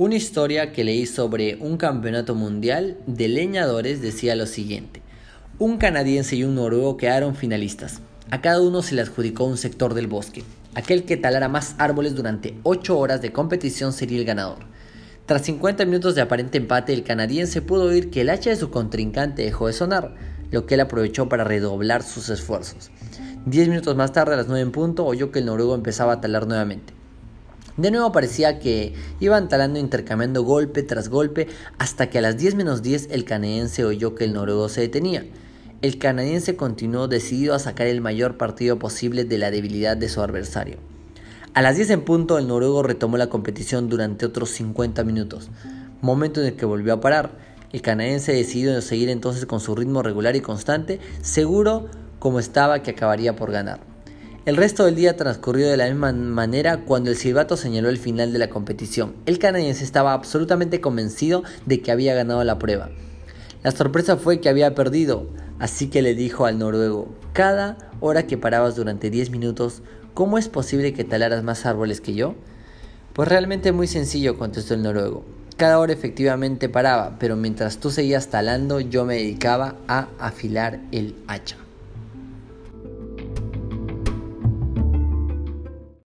Una historia que leí sobre un campeonato mundial de leñadores decía lo siguiente. Un canadiense y un noruego quedaron finalistas. A cada uno se le adjudicó un sector del bosque. Aquel que talara más árboles durante 8 horas de competición sería el ganador. Tras 50 minutos de aparente empate, el canadiense pudo oír que el hacha de su contrincante dejó de sonar, lo que él aprovechó para redoblar sus esfuerzos. Diez minutos más tarde, a las 9 en punto, oyó que el noruego empezaba a talar nuevamente. De nuevo parecía que iban talando intercambiando golpe tras golpe hasta que a las 10 menos 10 el canadiense oyó que el noruego se detenía. El canadiense continuó decidido a sacar el mayor partido posible de la debilidad de su adversario. A las 10 en punto el noruego retomó la competición durante otros 50 minutos, momento en el que volvió a parar. El canadiense decidió seguir entonces con su ritmo regular y constante, seguro como estaba que acabaría por ganar. El resto del día transcurrió de la misma manera cuando el silbato señaló el final de la competición. El canadiense estaba absolutamente convencido de que había ganado la prueba. La sorpresa fue que había perdido, así que le dijo al noruego, cada hora que parabas durante 10 minutos, ¿cómo es posible que talaras más árboles que yo? Pues realmente muy sencillo, contestó el noruego. Cada hora efectivamente paraba, pero mientras tú seguías talando yo me dedicaba a afilar el hacha.